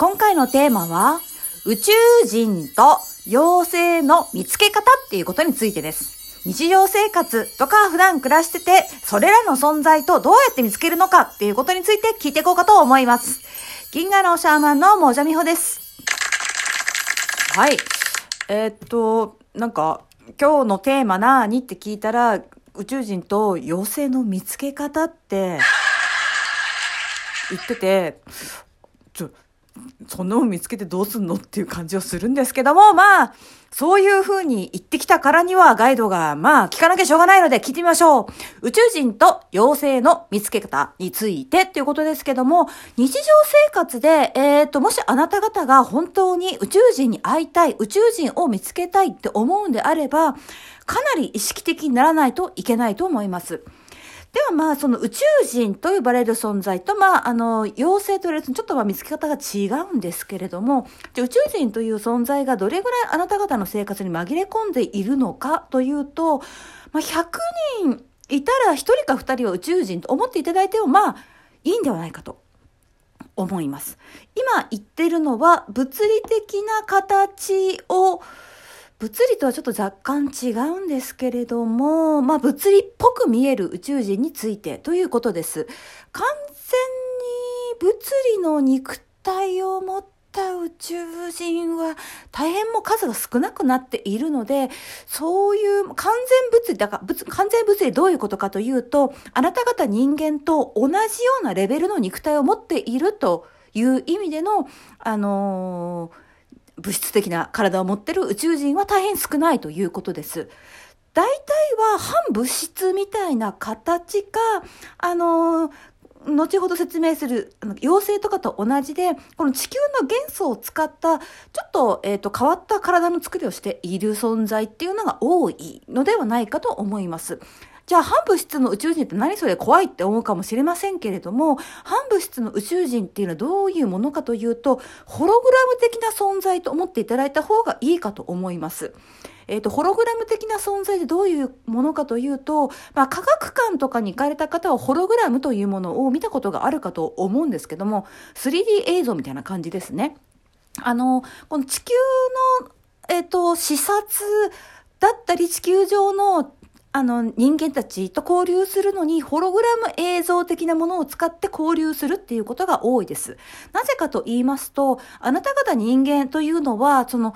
今回のテーマは、宇宙人と妖精の見つけ方っていうことについてです。日常生活とか普段暮らしてて、それらの存在とどうやって見つけるのかっていうことについて聞いていこうかと思います。銀河のシャーマンのもじゃみほです。はい。えーっと、なんか、今日のテーマなにって聞いたら、宇宙人と妖精の見つけ方って、言ってて、ちょ、そんなの見つけてどうすんのっていう感じをするんですけども、まあ、そういう風に言ってきたからにはガイドが、まあ、聞かなきゃしょうがないので聞いてみましょう。宇宙人と妖精の見つけ方についてっていうことですけども、日常生活で、えっ、と、もしあなた方が本当に宇宙人に会いたい、宇宙人を見つけたいって思うんであれば、かなり意識的にならないといけないと思います。ではまあ、その宇宙人と呼ばれる存在と、まあ、あの、妖精と言われるとちょっとまあ見つけ方が違うんですけれども、じゃ宇宙人という存在がどれぐらいあなた方の生活に紛れ込んでいるのかというと、まあ、100人いたら1人か2人は宇宙人と思っていただいても、まあ、いいんではないかと思います。今言ってるのは、物理的な形を、物理とはちょっと若干違うんですけれども、まあ物理っぽく見える宇宙人についてということです。完全に物理の肉体を持った宇宙人は大変も数が少なくなっているので、そういう完全物理、だから物完全物理どういうことかというと、あなた方人間と同じようなレベルの肉体を持っているという意味での、あのー物質的な体を持ってる宇宙人は大変少ないということです。大体は反物質みたいな形か、あの後ほど説明する妖精とかと同じで、この地球の元素を使った、ちょっと、えっ、と、変わった体の作りをしている存在っていうのが多いのではないかと思います。じゃあ、反物質の宇宙人って何それ怖いって思うかもしれませんけれども、反物質の宇宙人っていうのはどういうものかというと、ホログラム的な存在と思っていただいた方がいいかと思います。えっ、と、ホログラム的な存在でどういうものかというと、まあ、科学館とかに行かれた方はホログラムというものを見たことがあるかと思うんですけども、3D 映像みたいな感じですね。あの、この地球の、えっ、と、視察だったり、地球上のあの、人間たちと交流するのに、ホログラム映像的なものを使って交流するっていうことが多いです。なぜかと言いますと、あなた方人間というのは、その、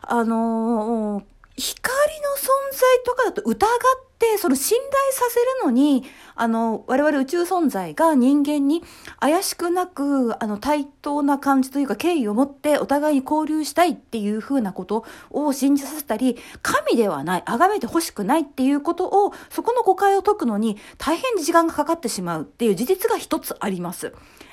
あの光の存在とかだと疑って、その信頼させるのに、あの、我々宇宙存在が人間に怪しくなく、あの、対等な感じというか敬意を持ってお互いに交流したいっていうふうなことを信じさせたり、神ではない、崇めて欲しくないっていうことを、そこの誤解を解くのに大変時間がかかってしまうっていう事実が一つあります。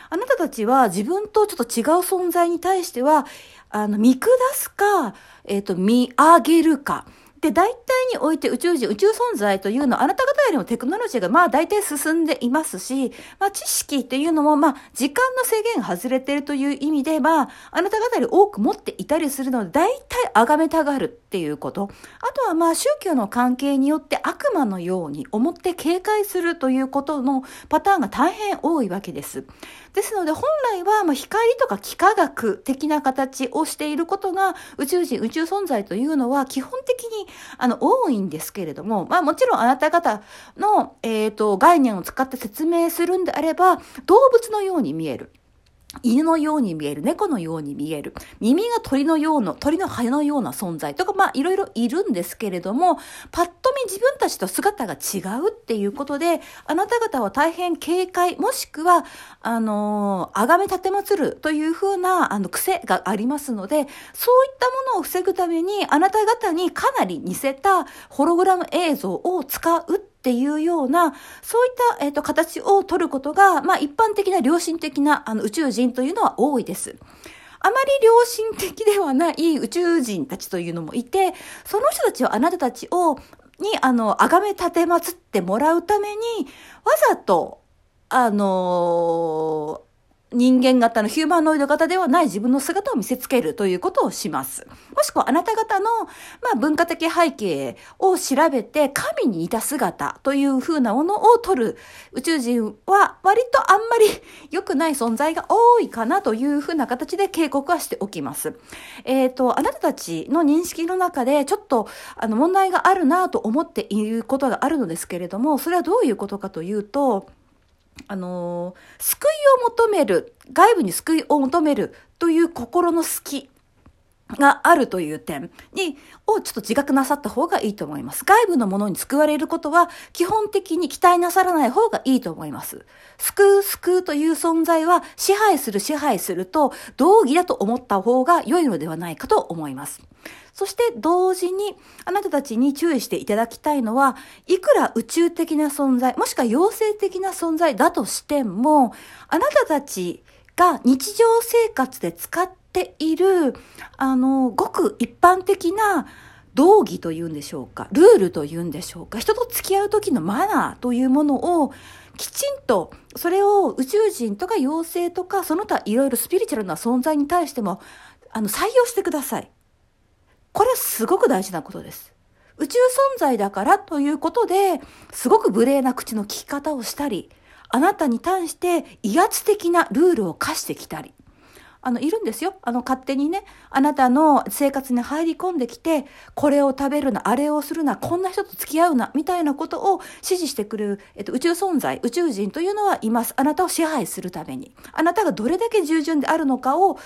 あなたたちは自分とちょっと違う存在に対しては、あの、見下すか、えっ、と、見上げるか。で、大体において宇宙人、宇宙存在というのは、あなた方よりもテクノロジーがまあ大体進んでいますし、まあ知識っていうのもまあ時間の制限外れてるという意味で、まああなた方より多く持っていたりするので、大体崇めたがるっていうこと。あとはまあ宗教の関係によって悪魔のように思って警戒するということのパターンが大変多いわけです。ですので本来はまあ光とか幾何学的な形をしていることが宇宙人、宇宙存在というのは基本的にあの多いんですけれども、まあもちろんあなた方の、えっ、と概念を使って説明するんであれば動物のように見える。犬のように見える、猫のように見える、耳が鳥のような、鳥の羽のような存在とか、まあいろいろいるんですけれども、パッと見自分たちと姿が違うっていうことで、あなた方は大変警戒、もしくは、あのー、崇め立てまつるというふうな、あの、癖がありますので、そういったものを防ぐために、あなた方にかなり似せたホログラム映像を使うってっていうような、そういった、えっ、と、形を取ることが、まあ、一般的な良心的な、あの、宇宙人というのは多いです。あまり良心的ではない宇宙人たちというのもいて、その人たちをあなたたちを、に、あの、あがめ立てまつってもらうために、わざと、あの人間型のヒューマノイド型ではない自分の姿を見せつけるということをします。もしくはあなた方の、まあ、文化的背景を調べて神に似た姿という風なものを取る宇宙人は割とあんまり良くない存在が多いかなという風な形で警告はしておきます。えっ、ー、と、あなたたちの認識の中でちょっとあの問題があるなと思っていることがあるのですけれども、それはどういうことかというと、あの救いを求める、外部に救いを求めるという心の隙があるという点に、をちょっと自覚なさった方がいいと思います。外部のものに救われることは基本的に期待なさらない方がいいと思います。救う救うという存在は支配する支配すると同義だと思った方が良いのではないかと思います。そして同時にあなたたちに注意していただきたいのは、いくら宇宙的な存在、もしくは妖精的な存在だとしても、あなたたちが日常生活で使ってている、あの、ごく一般的な道義というんでしょうか、ルールというんでしょうか、人と付き合う時のマナーというものをきちんとそれを宇宙人とか妖精とかその他いろいろスピリチュアルな存在に対してもあの採用してください。これはすごく大事なことです。宇宙存在だからということで、すごく無礼な口の聞き方をしたり、あなたに対して威圧的なルールを課してきたり、あの、いるんですよ。あの、勝手にね、あなたの生活に入り込んできて、これを食べるな、あれをするな、こんな人と付き合うな、みたいなことを指示してくる、えっと、宇宙存在、宇宙人というのはいます。あなたを支配するために。あなたがどれだけ従順であるのかを、ま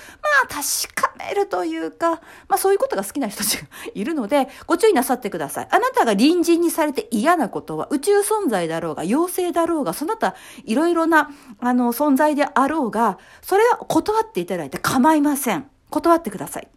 あ、確かめるというか、まあ、そういうことが好きな人たちが いるので、ご注意なさってください。あなたが隣人にされて嫌なことは、宇宙存在だろうが、妖精だろうが、その他、いろいろな、あの、存在であろうが、それは断っていただいて構いません。断ってください。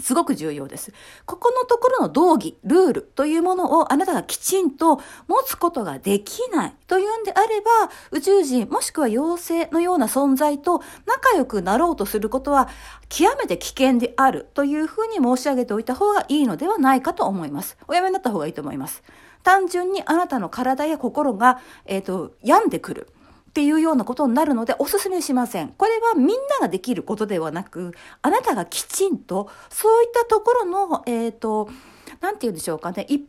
すごく重要です。ここのところの道義、ルールというものをあなたがきちんと持つことができないというんであれば、宇宙人もしくは妖精のような存在と仲良くなろうとすることは極めて危険であるというふうに申し上げておいた方がいいのではないかと思います。おやめになった方がいいと思います。単純にあなたの体や心が、えっ、ー、と、病んでくる。っていうようなことになるのでお勧めしません。これはみんなができることではなく、あなたがきちんとそういったところの、えっ、ー、と、なんて言うんでしょうかね、一般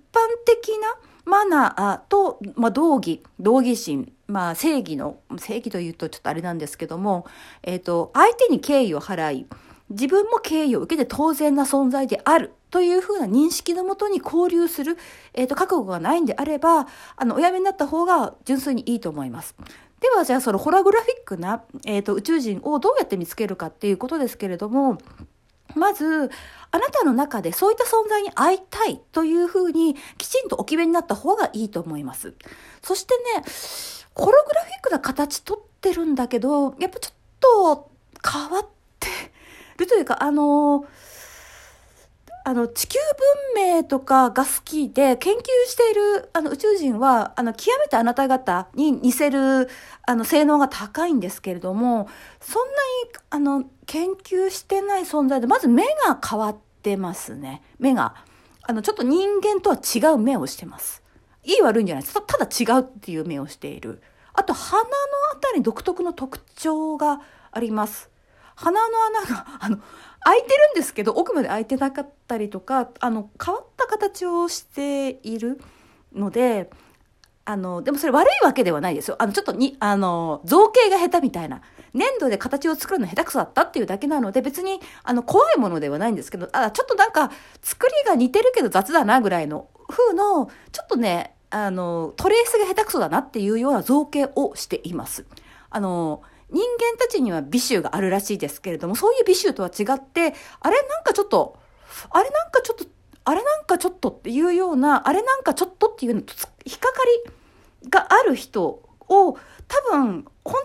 的なマナーと、まあ、道義、道義心、まあ、正義の、正義というとちょっとあれなんですけども、えっ、ー、と、相手に敬意を払い、自分も敬意を受けて当然な存在であるというふうな認識のもとに交流する、えっ、ー、と、覚悟がないんであれば、あの、おやめになった方が純粋にいいと思います。ではじゃあそのホラグラフィックな、えーと、宇宙人をどうやって見つけるかっていうことですけれどもまずあなたの中でそういった存在に会いたいというふうにきちんとお決めになった方がいいと思います。そしてねホログラフィックな形とってるんだけどやっぱちょっと変わってるというかあのーあの、地球文明とかが好きで研究しているあの宇宙人は、あの、極めてあなた方に似せる、あの、性能が高いんですけれども、そんなに、あの、研究してない存在で、まず目が変わってますね。目が。あの、ちょっと人間とは違う目をしてます。いい悪いんじゃないです。ただ違うっていう目をしている。あと、鼻のあたり独特の特徴があります。鼻の穴が、あの、開いてるんですけど奥まで開いてなかったりとかあの変わった形をしているのであのでもそれ悪いわけではないですよ。あのちょっとにあの造形が下手みたいな粘土で形を作るの下手くそだったっていうだけなので別にあの怖いものではないんですけどあちょっとなんか作りが似てるけど雑だなぐらいの風のちょっとねあのトレースが下手くそだなっていうような造形をしています。あの人間たちには美醜があるらしいですけれども、そういう美醜とは違って、あれなんかちょっと、あれなんかちょっと、あれなんかちょっとっていうような、あれなんかちょっとっていうのと引っかかりがある人を、多分、本当あな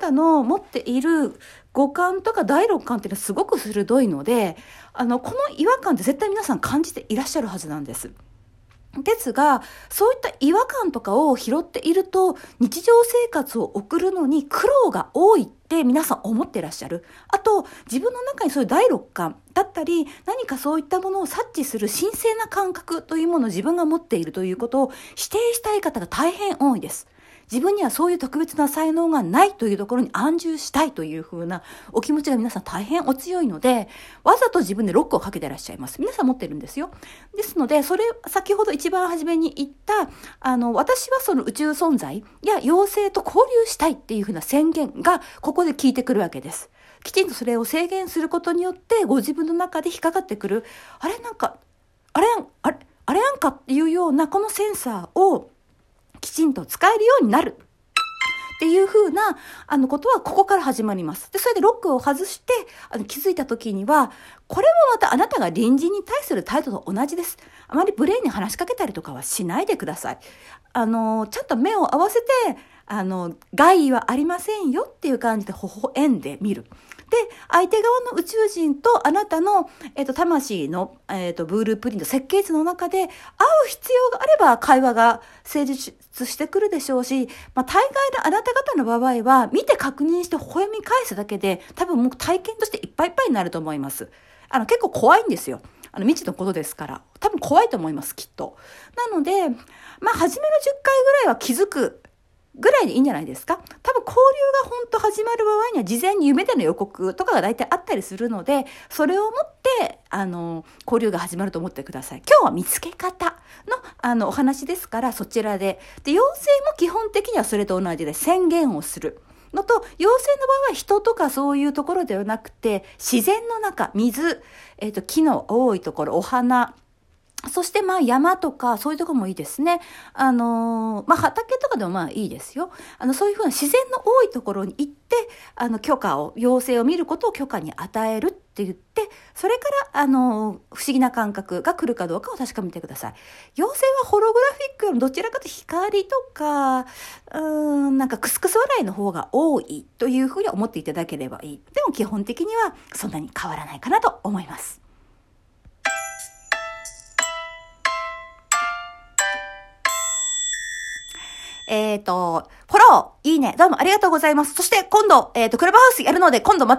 た方の持っている五感とか第六感っていうのはすごく鋭いので、あの、この違和感って絶対皆さん感じていらっしゃるはずなんです。ですが、そういった違和感とかを拾っていると、日常生活を送るのに苦労が多いって皆さん思ってらっしゃる。あと、自分の中にそういう第六感だったり、何かそういったものを察知する神聖な感覚というものを自分が持っているということを否定したい方が大変多いです。自分にはそういう特別な才能がないというところに安住したいというふうなお気持ちが皆さん大変お強いので、わざと自分でロックをかけてらっしゃいます。皆さん持ってるんですよ。ですので、それ、先ほど一番初めに言った、あの、私はその宇宙存在や妖精と交流したいっていうふうな宣言が、ここで効いてくるわけです。きちんとそれを制限することによって、ご自分の中で引っかかってくる、あれなんか、あれ、あれ、あれなんかっていうようなこのセンサーをきちんと使えるようになるっていう風な、あの、ことはここから始まります。で、それでロックを外して、あの、気づいた時には、これもまたあなたが隣人に対する態度と同じです。あまりブレーンに話しかけたりとかはしないでください。あの、ちゃんと目を合わせて、あの、害意はありませんよっていう感じで微笑んでみる。で、相手側の宇宙人とあなたの、えっ、と、魂の、えっ、と、ブーループリント設計図の中で会う必要があれば会話が成立してくるでしょうし、まあ、大概のあなた方の場合は、見て確認して微笑み返すだけで、多分もう体験としていっぱいいっぱいになると思います。あの、結構怖いんですよ。あの、未知のことですから。多分怖いと思います、きっと。なので、まあ、初めの10回ぐらいは気づくぐらいでいいんじゃないですか？多分交流が本当始まる場合には事前に夢での予告とかが大体あったりするので、それをもって、あの、交流が始まると思ってください。今日は見つけ方の、あの、お話ですから、そちらで。で、妖精も基本的にはそれと同じで宣言をする。のと、妖精の場合は人とかそういうところではなくて、自然の中、水、えっ、ー、と、木の多いところ、お花、そしてまあ山とかそういうとこもいいですね。あのー、まあ畑とかでもまあいいですよ。あのそういうふうな自然の多いところに行って、あの許可を、妖精を見ることを許可に与えるって言って、それからあのー、不思議な感覚が来るかどうかを確かめてください。妖精はホログラフィックよりもどちらかと光とか、うーん、なんかクスクス笑いの方が多いというふうに思っていただければいい。でも基本的にはそんなに変わらないかなと思います。えっ、ー、と、フォロー、いいね、どうもありがとうございます。そして今度、えっ、ー、と、クラブハウスやるので、今度また